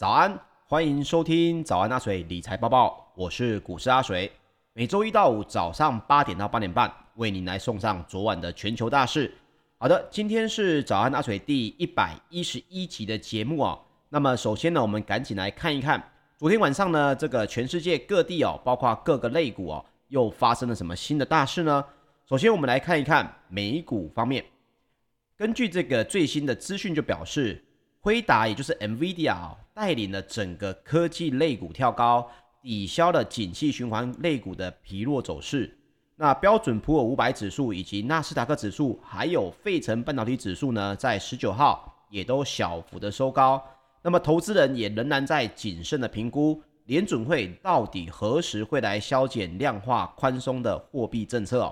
早安，欢迎收听早安阿水理财报报，我是股市阿水。每周一到五早上八点到八点半，为您来送上昨晚的全球大事。好的，今天是早安阿水第一百一十一集的节目哦。那么首先呢，我们赶紧来看一看昨天晚上呢，这个全世界各地哦，包括各个类股哦，又发生了什么新的大事呢？首先我们来看一看美股方面，根据这个最新的资讯就表示。辉达也就是 NVIDIA 带领了整个科技类股跳高，抵消了景气循环类股的疲弱走势。那标准普尔五百指数以及纳斯达克指数，还有费城半导体指数呢，在十九号也都小幅的收高。那么投资人也仍然在谨慎的评估联准会到底何时会来削减量化宽松的货币政策。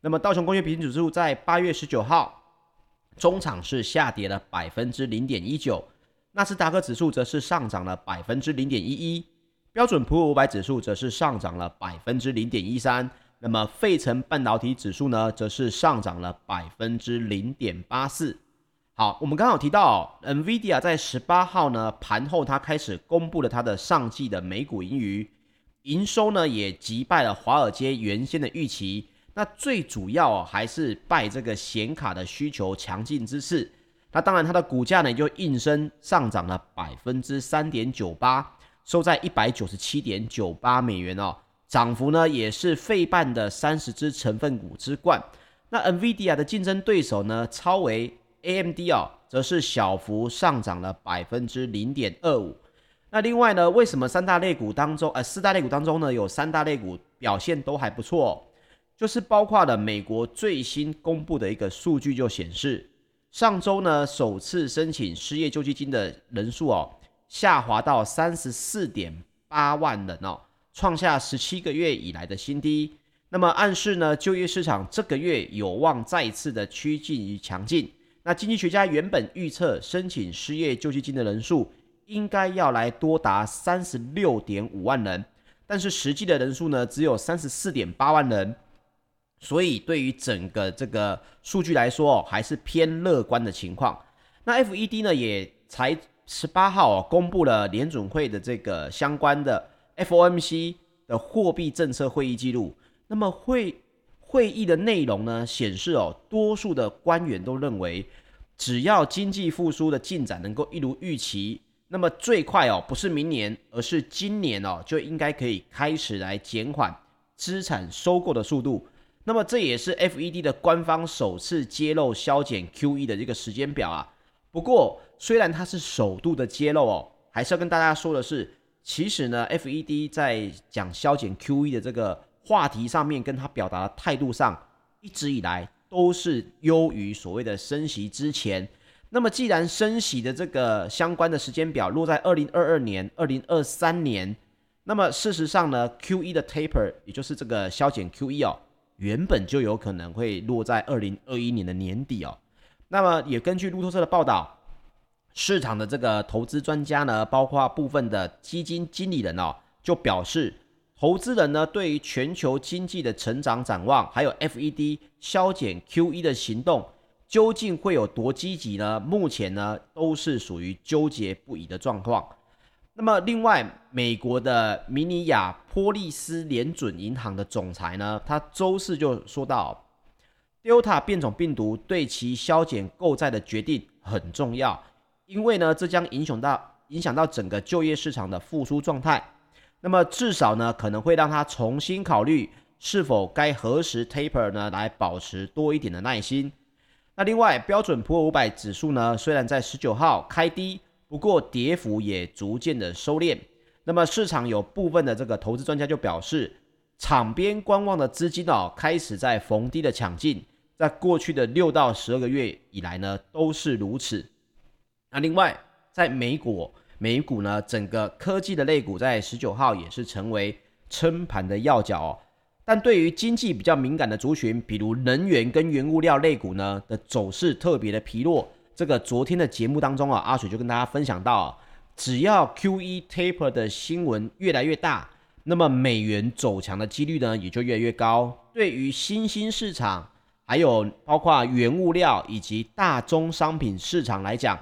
那么道琼工业平均指数在八月十九号。中场是下跌了百分之零点一九，纳斯达克指数则是上涨了百分之零点一一，标准普尔五百指数则是上涨了百分之零点一三，那么费城半导体指数呢，则是上涨了百分之零点八四。好，我们刚好提到，NVIDIA 在十八号呢盘后，它开始公布了它的上季的每股盈余，营收呢也击败了华尔街原先的预期。那最主要还是拜这个显卡的需求强劲之赐，那当然它的股价呢就应声上涨了百分之三点九八，收在一百九十七点九八美元哦，涨幅呢也是费半的三十只成分股之冠。那 NVIDIA 的竞争对手呢，超为 AMD 哦，则是小幅上涨了百分之零点二五。那另外呢，为什么三大类股当中，呃，四大类股当中呢，有三大类股表现都还不错？就是包括了美国最新公布的一个数据，就显示上周呢首次申请失业救济金的人数哦下滑到三十四点八万人哦，创下十七个月以来的新低。那么暗示呢就业市场这个月有望再次的趋近于强劲。那经济学家原本预测申请失业救济金的人数应该要来多达三十六点五万人，但是实际的人数呢只有三十四点八万人。所以，对于整个这个数据来说，还是偏乐观的情况。那 FED 呢，也才十八号哦公布了联准会的这个相关的 FOMC 的货币政策会议记录。那么会会议的内容呢，显示哦，多数的官员都认为，只要经济复苏的进展能够一如预期，那么最快哦，不是明年，而是今年哦，就应该可以开始来减缓资产收购的速度。那么这也是 FED 的官方首次揭露削减 QE 的这个时间表啊。不过，虽然它是首度的揭露哦，还是要跟大家说的是，其实呢，FED 在讲削减 QE 的这个话题上面，跟他表达的态度上，一直以来都是优于所谓的升息之前。那么，既然升息的这个相关的时间表落在二零二二年、二零二三年，那么事实上呢，QE 的 taper，也就是这个削减 QE 哦。原本就有可能会落在二零二一年的年底哦。那么也根据路透社的报道，市场的这个投资专家呢，包括部分的基金经理人哦，就表示，投资人呢对于全球经济的成长展望，还有 FED 削减 QE 的行动，究竟会有多积极呢？目前呢都是属于纠结不已的状况。那么，另外，美国的明尼亚波利斯联准银行的总裁呢，他周四就说到，Delta 变种病毒对其削减购债的决定很重要，因为呢，这将影响到影响到整个就业市场的复苏状态。那么，至少呢，可能会让他重新考虑是否该何时 taper 呢，来保持多一点的耐心。那另外，标准普尔五百指数呢，虽然在十九号开低。不过跌幅也逐渐的收敛，那么市场有部分的这个投资专家就表示，场边观望的资金哦开始在逢低的抢进，在过去的六到十二个月以来呢都是如此。那另外在美股，美股呢整个科技的类股在十九号也是成为撑盘的要角哦，但对于经济比较敏感的族群，比如能源跟原物料类股呢的走势特别的疲弱。这个昨天的节目当中啊，阿水就跟大家分享到，只要 QE taper 的新闻越来越大，那么美元走强的几率呢也就越来越高。对于新兴市场，还有包括原物料以及大宗商品市场来讲，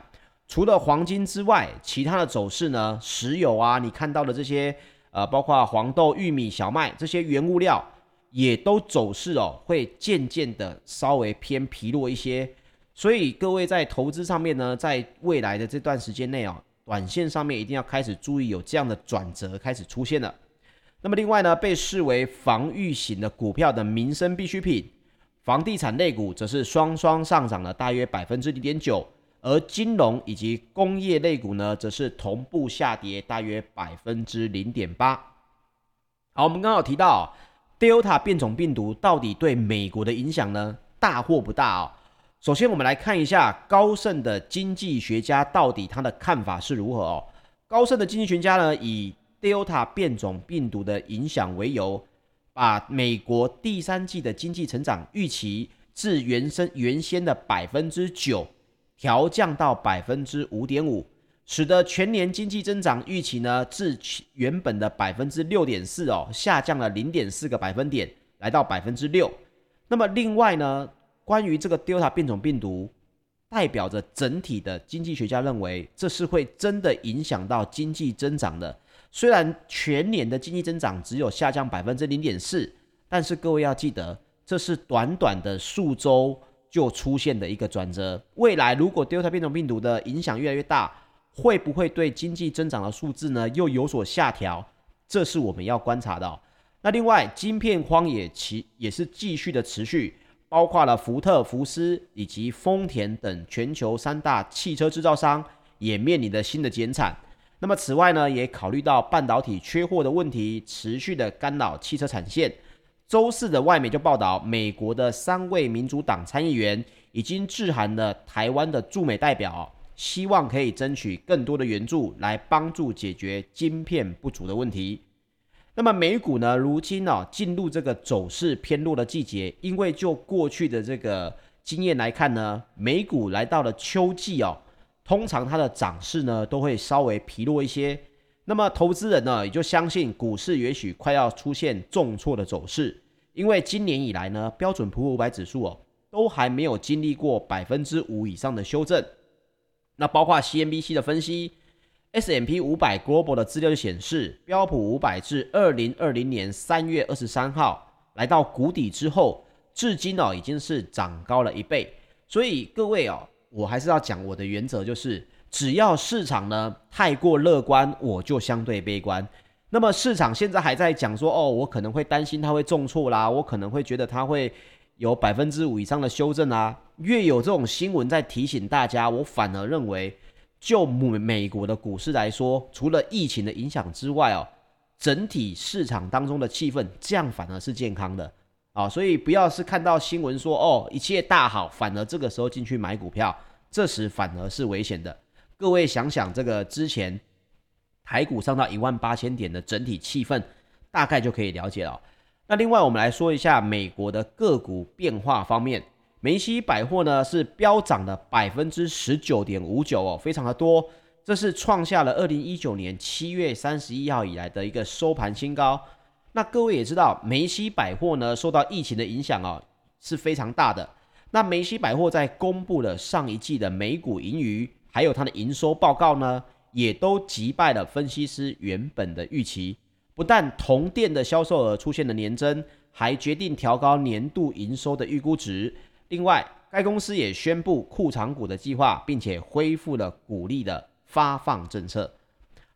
除了黄金之外，其他的走势呢，石油啊，你看到的这些呃，包括黄豆、玉米、小麦这些原物料，也都走势哦，会渐渐的稍微偏疲弱一些。所以各位在投资上面呢，在未来的这段时间内哦，短线上面一定要开始注意有这样的转折开始出现了。那么另外呢，被视为防御型的股票的民生必需品。房地产类股则是双双上涨了大约百分之零点九，而金融以及工业类股呢，则是同步下跌大约百分之零点八。好，我们刚好提到 Delta 变种病毒到底对美国的影响呢，大或不大哦？首先，我们来看一下高盛的经济学家到底他的看法是如何哦。高盛的经济学家呢，以 Delta 变种病毒的影响为由。把美国第三季的经济成长预期自原生原先的百分之九调降到百分之五点五，使得全年经济增长预期呢自原本的百分之六点四哦下降了零点四个百分点，来到百分之六。那么另外呢，关于这个 Delta 变种病毒，代表着整体的经济学家认为这是会真的影响到经济增长的。虽然全年的经济增长只有下降百分之零点四，但是各位要记得，这是短短的数周就出现的一个转折。未来如果 Delta 变种病毒的影响越来越大，会不会对经济增长的数字呢又有所下调？这是我们要观察的。那另外，晶片荒也其也是继续的持续，包括了福特、福斯以及丰田等全球三大汽车制造商也面临着新的减产。那么此外呢，也考虑到半导体缺货的问题，持续的干扰汽车产线。周四的外媒就报道，美国的三位民主党参议员已经致函了台湾的驻美代表，希望可以争取更多的援助，来帮助解决晶片不足的问题。那么美股呢，如今哦进入这个走势偏弱的季节，因为就过去的这个经验来看呢，美股来到了秋季哦。通常它的涨势呢都会稍微疲弱一些，那么投资人呢也就相信股市也许快要出现重挫的走势，因为今年以来呢标准普五百指数哦都还没有经历过百分之五以上的修正，那包括 CNBC 的分析 S M P 五百 Global 的资料就显示，标普五百至二零二零年三月二十三号来到谷底之后，至今哦已经是涨高了一倍，所以各位哦。我还是要讲我的原则，就是只要市场呢太过乐观，我就相对悲观。那么市场现在还在讲说，哦，我可能会担心它会重挫啦，我可能会觉得它会有百分之五以上的修正啊。越有这种新闻在提醒大家，我反而认为，就美美国的股市来说，除了疫情的影响之外哦，整体市场当中的气氛这样反而是健康的。啊，所以不要是看到新闻说哦，一切大好，反而这个时候进去买股票，这时反而是危险的。各位想想，这个之前台股上到一万八千点的整体气氛，大概就可以了解了。那另外我们来说一下美国的个股变化方面，梅西百货呢是飙涨了百分之十九点五九哦，非常的多，这是创下了二零一九年七月三十一号以来的一个收盘新高。那各位也知道，梅西百货呢受到疫情的影响、哦，是非常大的。那梅西百货在公布了上一季的每股盈余，还有它的营收报告呢，也都击败了分析师原本的预期。不但同店的销售额出现了年增，还决定调高年度营收的预估值。另外，该公司也宣布库藏股的计划，并且恢复了股利的发放政策。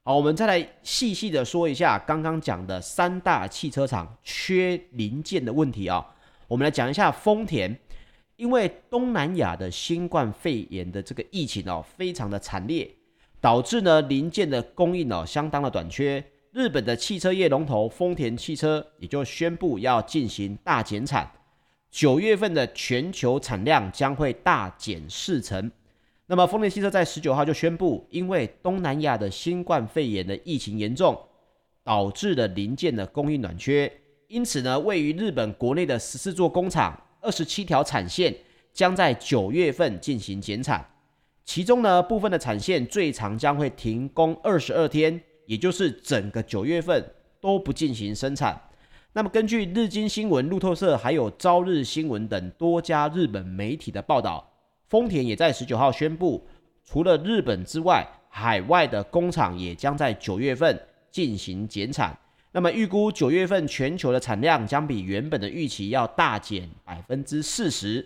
好，我们再来细细的说一下刚刚讲的三大汽车厂缺零件的问题啊。我们来讲一下丰田，因为东南亚的新冠肺炎的这个疫情哦，非常的惨烈，导致呢零件的供应哦相当的短缺。日本的汽车业龙头丰田汽车也就宣布要进行大减产，九月份的全球产量将会大减四成。那么，丰田汽车在十九号就宣布，因为东南亚的新冠肺炎的疫情严重，导致了零件的供应短缺，因此呢，位于日本国内的十四座工厂、二十七条产线将在九月份进行减产，其中呢，部分的产线最长将会停工二十二天，也就是整个九月份都不进行生产。那么，根据日经新闻、路透社还有朝日新闻等多家日本媒体的报道。丰田也在十九号宣布，除了日本之外，海外的工厂也将在九月份进行减产。那么预估九月份全球的产量将比原本的预期要大减百分之四十。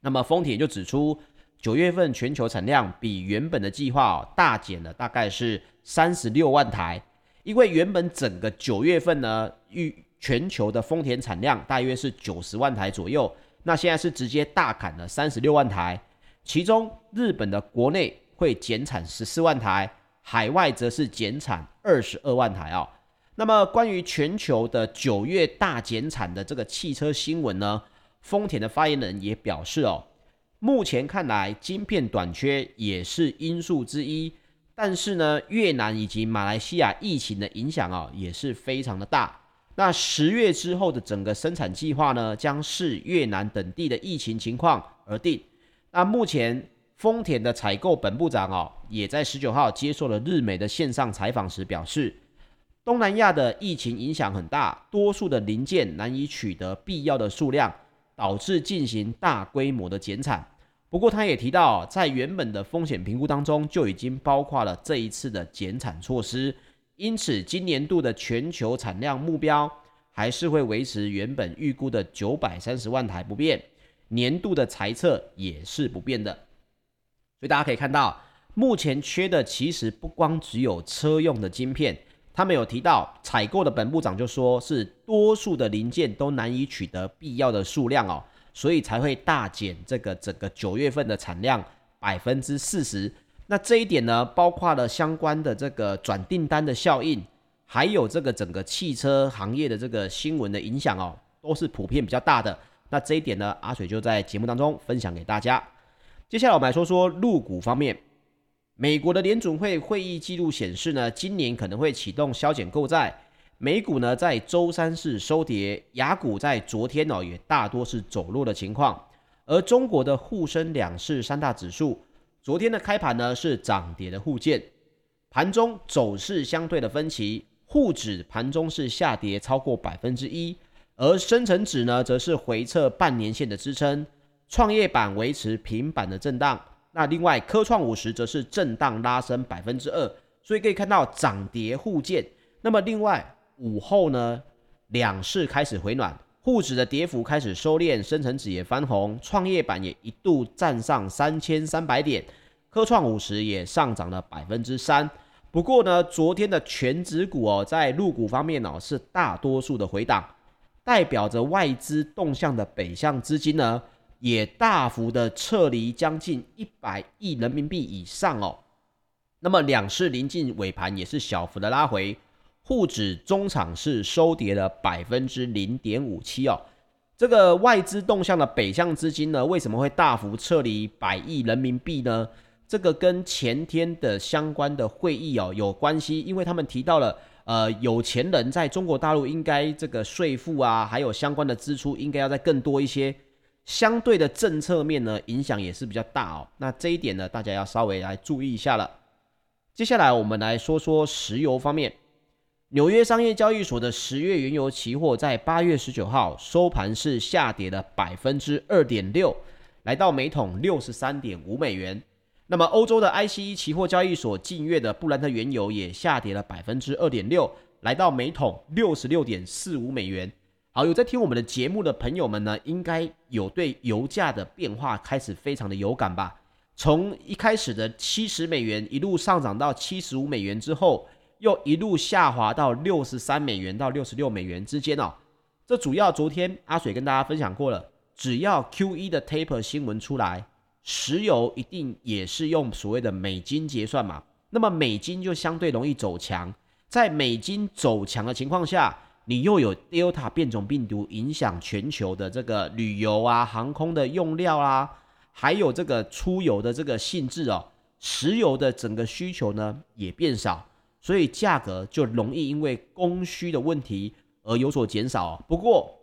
那么丰田就指出，九月份全球产量比原本的计划大减了大概是三十六万台，因为原本整个九月份呢预全球的丰田产量大约是九十万台左右，那现在是直接大砍了三十六万台，其中日本的国内会减产十四万台，海外则是减产二十二万台哦。那么关于全球的九月大减产的这个汽车新闻呢，丰田的发言人也表示哦。目前看来，晶片短缺也是因素之一，但是呢，越南以及马来西亚疫情的影响啊，也是非常的大。那十月之后的整个生产计划呢，将视越南等地的疫情情况而定。那目前丰田的采购本部长哦，也在十九号接受了日美的线上采访时表示，东南亚的疫情影响很大，多数的零件难以取得必要的数量，导致进行大规模的减产。不过，他也提到，在原本的风险评估当中就已经包括了这一次的减产措施，因此今年度的全球产量目标还是会维持原本预估的九百三十万台不变，年度的财测也是不变的。所以大家可以看到，目前缺的其实不光只有车用的晶片，他们有提到采购的本部长就说是多数的零件都难以取得必要的数量哦。所以才会大减这个整个九月份的产量百分之四十。那这一点呢，包括了相关的这个转订单的效应，还有这个整个汽车行业的这个新闻的影响哦，都是普遍比较大的。那这一点呢，阿水就在节目当中分享给大家。接下来我们来说说入股方面，美国的联准会会议记录显示呢，今年可能会启动削减购债。美股呢在周三是收跌，雅股在昨天哦也大多是走弱的情况，而中国的沪深两市三大指数昨天的开盘呢是涨跌的互见，盘中走势相对的分歧，沪指盘中是下跌超过百分之一，而深成指呢则是回测半年线的支撑，创业板维持平板的震荡，那另外科创五十则是震荡拉升百分之二，所以可以看到涨跌互见，那么另外。午后呢，两市开始回暖，沪指的跌幅开始收敛，深成指也翻红，创业板也一度站上三千三百点，科创五十也上涨了百分之三。不过呢，昨天的全指股哦，在入股方面哦，是大多数的回档，代表着外资动向的北向资金呢，也大幅的撤离将近一百亿人民币以上哦。那么两市临近尾盘也是小幅的拉回。沪指中场是收跌了百分之零点五七哦，这个外资动向的北向资金呢，为什么会大幅撤离百亿人民币呢？这个跟前天的相关的会议哦有关系，因为他们提到了，呃，有钱人在中国大陆应该这个税负啊，还有相关的支出应该要再更多一些，相对的政策面呢影响也是比较大哦。那这一点呢，大家要稍微来注意一下了。接下来我们来说说石油方面。纽约商业交易所的十月原油期货在八月十九号收盘是下跌了百分之二点六，来到每桶六十三点五美元。那么欧洲的 ICE 期货交易所近月的布兰特原油也下跌了百分之二点六，来到每桶六十六点四五美元。好，有在听我们的节目的朋友们呢，应该有对油价的变化开始非常的有感吧？从一开始的七十美元一路上涨到七十五美元之后。又一路下滑到六十三美元到六十六美元之间哦。这主要昨天阿水跟大家分享过了，只要 QE 的 taper 新闻出来，石油一定也是用所谓的美金结算嘛。那么美金就相对容易走强，在美金走强的情况下，你又有 Delta 变种病毒影响全球的这个旅游啊、航空的用料啊，还有这个出游的这个性质哦，石油的整个需求呢也变少。所以价格就容易因为供需的问题而有所减少。不过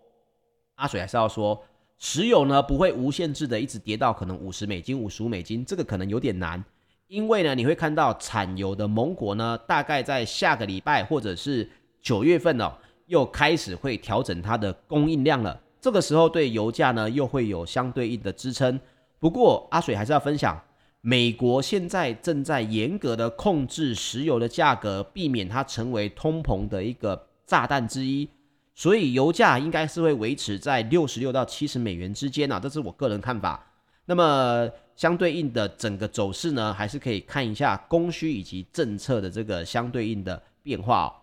阿水还是要说，石油呢不会无限制的一直跌到可能五十美金、五十五美金，这个可能有点难。因为呢，你会看到产油的盟国呢，大概在下个礼拜或者是九月份哦，又开始会调整它的供应量了。这个时候对油价呢又会有相对应的支撑。不过阿水还是要分享，美国现在正在严格的控制石油的价格，避免它成为通膨的一个炸弹之一。所以油价应该是会维持在六十六到七十美元之间啊，这是我个人看法。那么相对应的整个走势呢，还是可以看一下供需以及政策的这个相对应的变化哦。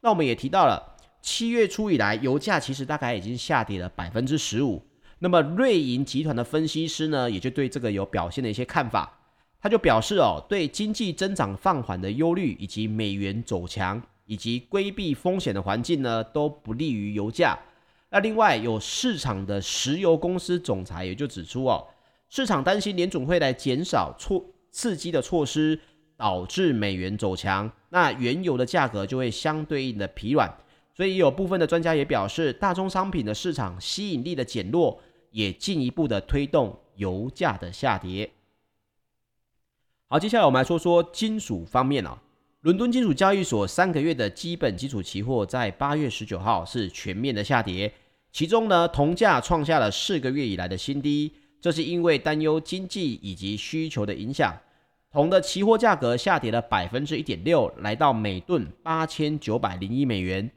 那我们也提到了，七月初以来，油价其实大概已经下跌了百分之十五。那么瑞银集团的分析师呢，也就对这个有表现的一些看法。他就表示哦，对经济增长放缓的忧虑，以及美元走强，以及规避风险的环境呢，都不利于油价。那另外有市场的石油公司总裁也就指出哦，市场担心联总会来减少措刺激的措施，导致美元走强，那原油的价格就会相对应的疲软。所以有部分的专家也表示，大宗商品的市场吸引力的减弱，也进一步的推动油价的下跌。好，接下来我们来说说金属方面啊。伦敦金属交易所三个月的基本基础期货在八月十九号是全面的下跌，其中呢，铜价创下了四个月以来的新低，这是因为担忧经济以及需求的影响。铜的期货价格下跌了百分之一点六，来到每吨八千九百零一美元。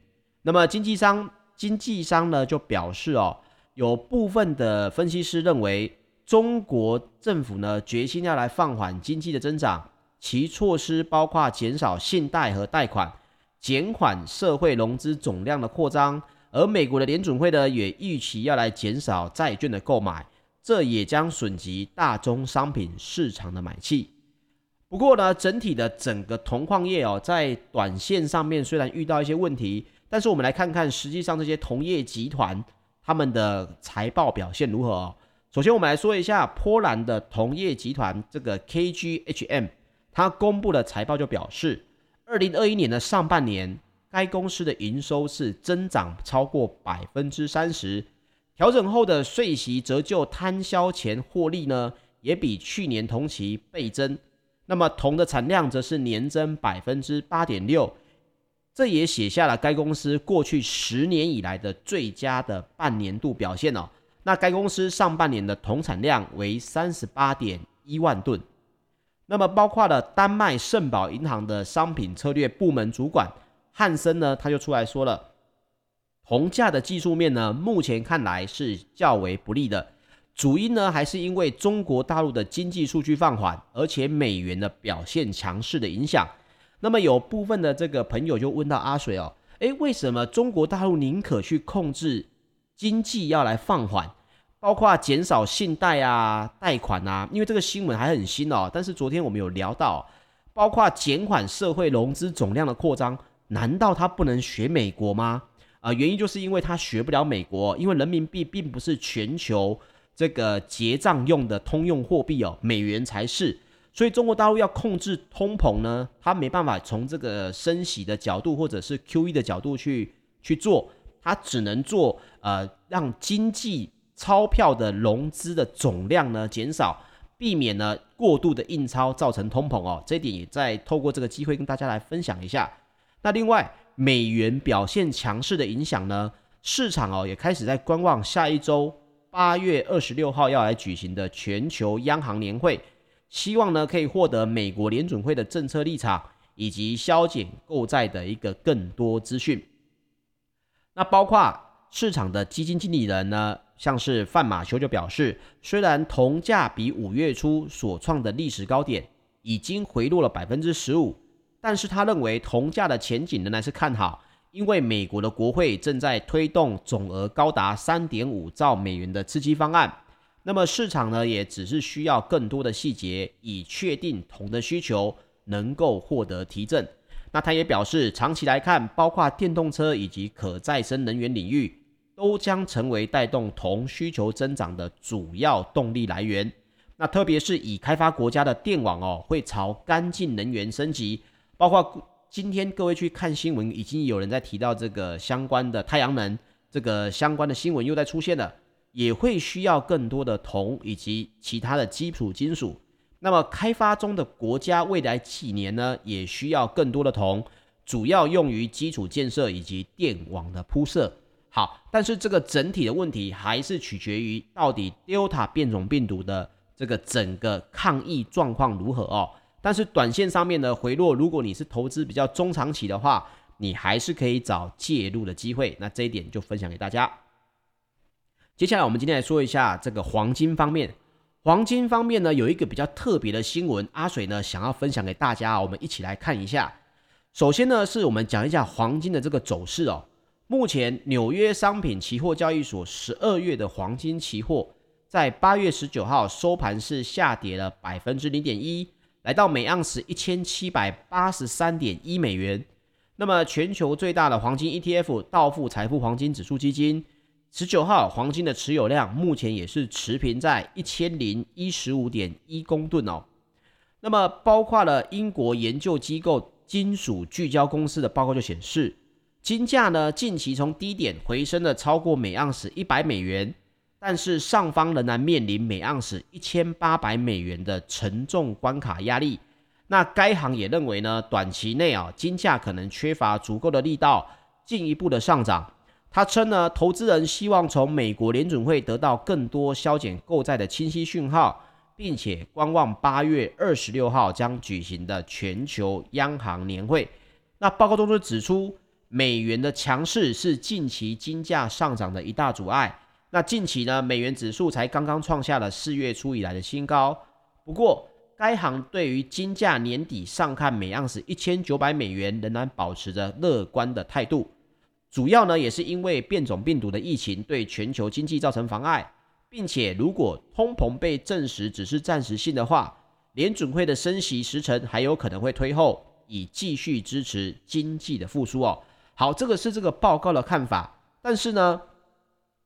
那么经纪商经纪商呢就表示哦，有部分的分析师认为。中国政府呢，决心要来放缓经济的增长，其措施包括减少信贷和贷款，减缓社会融资总量的扩张，而美国的联准会呢，也预期要来减少债券的购买，这也将损及大宗商品市场的买气。不过呢，整体的整个铜矿业哦，在短线上面虽然遇到一些问题，但是我们来看看实际上这些铜业集团他们的财报表现如何。首先，我们来说一下波兰的铜业集团这个 KGHM，它公布的财报就表示，二零二一年的上半年，该公司的营收是增长超过百分之三十，调整后的税息折旧摊销前获利呢，也比去年同期倍增。那么铜的产量则是年增百分之八点六，这也写下了该公司过去十年以来的最佳的半年度表现哦。那该公司上半年的铜产量为三十八点一万吨，那么包括了丹麦圣保银行的商品策略部门主管汉森呢，他就出来说了，铜价的技术面呢，目前看来是较为不利的，主因呢还是因为中国大陆的经济数据放缓，而且美元的表现强势的影响。那么有部分的这个朋友就问到阿水哦，诶，为什么中国大陆宁可去控制？经济要来放缓，包括减少信贷啊、贷款啊，因为这个新闻还很新哦。但是昨天我们有聊到，包括减缓社会融资总量的扩张，难道他不能学美国吗？啊、原因就是因为他学不了美国，因为人民币并不是全球这个结账用的通用货币哦，美元才是。所以中国大陆要控制通膨呢，他没办法从这个升息的角度或者是 QE 的角度去去做。它只能做呃，让经济钞票的融资的总量呢减少，避免呢过度的印钞造成通膨哦。这一点也在透过这个机会跟大家来分享一下。那另外，美元表现强势的影响呢，市场哦也开始在观望下一周八月二十六号要来举行的全球央行年会，希望呢可以获得美国联准会的政策立场以及削减购债的一个更多资讯。那包括市场的基金经理人呢，像是范马修就表示，虽然铜价比五月初所创的历史高点已经回落了百分之十五，但是他认为铜价的前景仍然是看好，因为美国的国会正在推动总额高达三点五兆美元的刺激方案，那么市场呢也只是需要更多的细节，以确定铜的需求能够获得提振。那他也表示，长期来看，包括电动车以及可再生能源领域，都将成为带动铜需求增长的主要动力来源。那特别是已开发国家的电网哦，会朝干净能源升级。包括今天各位去看新闻，已经有人在提到这个相关的太阳能，这个相关的新闻又在出现了，也会需要更多的铜以及其他的基础金属。那么开发中的国家未来几年呢，也需要更多的铜，主要用于基础建设以及电网的铺设。好，但是这个整体的问题还是取决于到底 Delta 变种病毒的这个整个抗疫状况如何哦。但是短线上面的回落，如果你是投资比较中长期的话，你还是可以找介入的机会。那这一点就分享给大家。接下来我们今天来说一下这个黄金方面。黄金方面呢，有一个比较特别的新闻，阿水呢想要分享给大家，我们一起来看一下。首先呢，是我们讲一下黄金的这个走势哦。目前纽约商品期货交易所十二月的黄金期货，在八月十九号收盘是下跌了百分之零点一，来到每盎司一千七百八十三点一美元。那么全球最大的黄金 ETF 道富财富黄金指数基金。十九号黄金的持有量目前也是持平在一千零一十五点一公吨哦。那么包括了英国研究机构金属聚焦公司的报告就显示，金价呢近期从低点回升了超过每盎司一百美元，但是上方仍然面临每盎司一千八百美元的沉重关卡压力。那该行也认为呢，短期内啊金价可能缺乏足够的力道进一步的上涨。他称呢，投资人希望从美国联准会得到更多削减购债的清晰讯号，并且观望八月二十六号将举行的全球央行年会。那报告中就指出，美元的强势是近期金价上涨的一大阻碍。那近期呢，美元指数才刚刚创下了四月初以来的新高。不过，该行对于金价年底上看每盎司一千九百美元，仍然保持着乐观的态度。主要呢，也是因为变种病毒的疫情对全球经济造成妨碍，并且如果通膨被证实只是暂时性的话，联准会的升息时程还有可能会推后，以继续支持经济的复苏哦。好，这个是这个报告的看法。但是呢，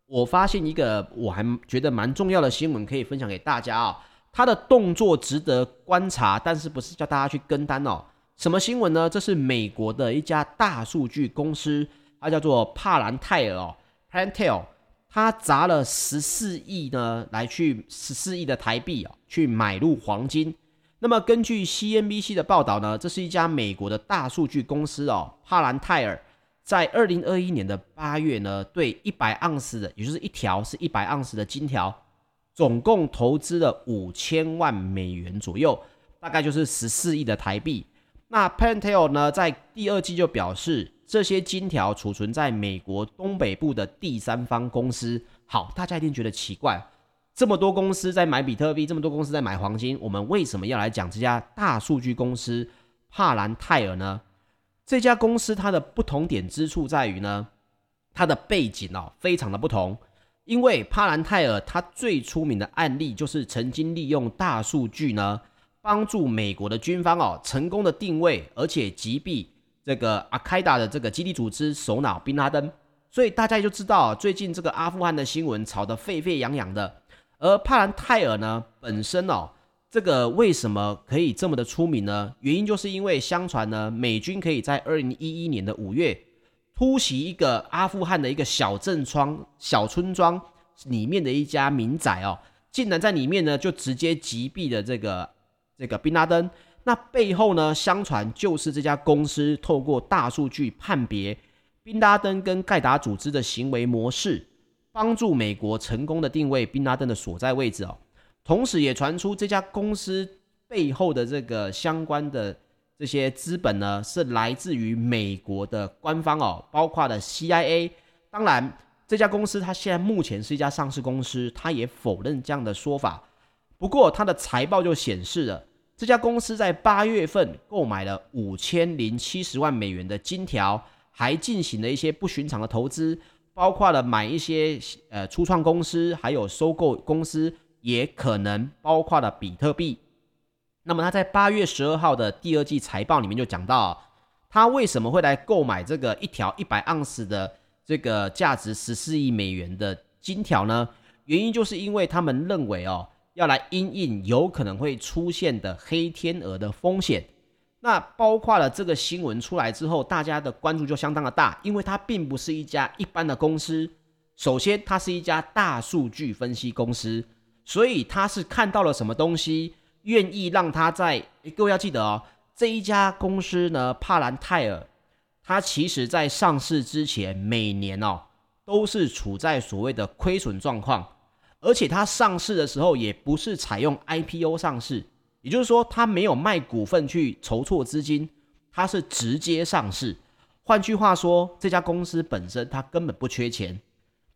我发现一个我还觉得蛮重要的新闻可以分享给大家啊、哦，它的动作值得观察，但是不是叫大家去跟单哦？什么新闻呢？这是美国的一家大数据公司。它叫做帕兰泰尔哦，Pantail，它砸了十四亿呢，来去十四亿的台币哦，去买入黄金。那么根据 CNBC 的报道呢，这是一家美国的大数据公司哦，帕兰泰尔在二零二一年的八月呢，对一百盎司的，也就是一条是一百盎司的金条，总共投资了五千万美元左右，大概就是十四亿的台币。那 Pantail 呢，在第二季就表示。这些金条储存在美国东北部的第三方公司。好，大家一定觉得奇怪，这么多公司在买比特币，这么多公司在买黄金，我们为什么要来讲这家大数据公司帕兰泰尔呢？这家公司它的不同点之处在于呢，它的背景哦非常的不同。因为帕兰泰尔它最出名的案例就是曾经利用大数据呢，帮助美国的军方哦成功的定位，而且击毙。这个阿凯达的这个基地组织首脑宾拉登，所以大家就知道最近这个阿富汗的新闻炒得沸沸扬扬的。而帕兰泰尔呢，本身哦，这个为什么可以这么的出名呢？原因就是因为相传呢，美军可以在二零一一年的五月突袭一个阿富汗的一个小镇庄、小村庄里面的一家民宅哦，竟然在里面呢就直接击毙了这个这个宾拉登。那背后呢，相传就是这家公司透过大数据判别宾拉登跟盖达组织的行为模式，帮助美国成功的定位宾拉登的所在位置哦。同时，也传出这家公司背后的这个相关的这些资本呢，是来自于美国的官方哦，包括了 CIA。当然，这家公司它现在目前是一家上市公司，它也否认这样的说法。不过，它的财报就显示了。这家公司在八月份购买了五千零七十万美元的金条，还进行了一些不寻常的投资，包括了买一些呃初创公司，还有收购公司，也可能包括了比特币。那么他在八月十二号的第二季财报里面就讲到，他为什么会来购买这个一条一百盎司的这个价值十四亿美元的金条呢？原因就是因为他们认为哦。要来因应有可能会出现的黑天鹅的风险，那包括了这个新闻出来之后，大家的关注就相当的大，因为它并不是一家一般的公司。首先，它是一家大数据分析公司，所以它是看到了什么东西，愿意让它在。各位要记得哦，这一家公司呢，帕兰泰尔，它其实在上市之前，每年哦都是处在所谓的亏损状况。而且它上市的时候也不是采用 IPO 上市，也就是说它没有卖股份去筹措资金，它是直接上市。换句话说，这家公司本身它根本不缺钱，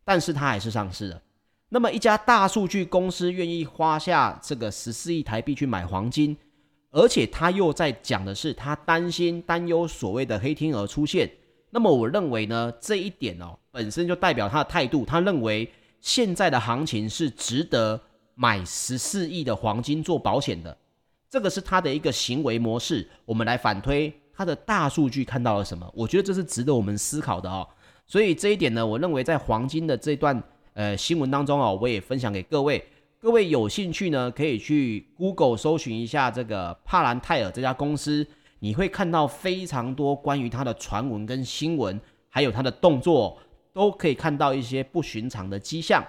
但是它还是上市了。那么一家大数据公司愿意花下这个十四亿台币去买黄金，而且他又在讲的是他担心担忧所谓的黑天鹅出现。那么我认为呢，这一点哦，本身就代表他的态度，他认为现在的行情是值得买十四亿的黄金做保险的，这个是他的一个行为模式。我们来反推他的大数据看到了什么？我觉得这是值得我们思考的哦。所以这一点呢，我认为在黄金的这段。呃，新闻当中哦，我也分享给各位，各位有兴趣呢，可以去 Google 搜寻一下这个帕兰泰尔这家公司，你会看到非常多关于它的传闻跟新闻，还有它的动作，都可以看到一些不寻常的迹象。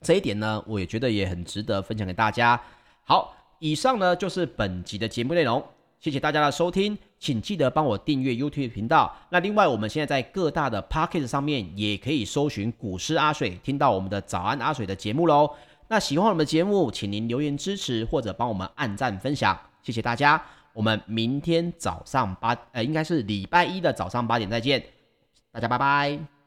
这一点呢，我也觉得也很值得分享给大家。好，以上呢就是本集的节目内容。谢谢大家的收听，请记得帮我订阅 YouTube 频道。那另外，我们现在在各大的 Podcast 上面也可以搜寻股市阿水，听到我们的早安阿水的节目喽。那喜欢我们的节目，请您留言支持或者帮我们按赞分享，谢谢大家。我们明天早上八，呃，应该是礼拜一的早上八点再见，大家拜拜。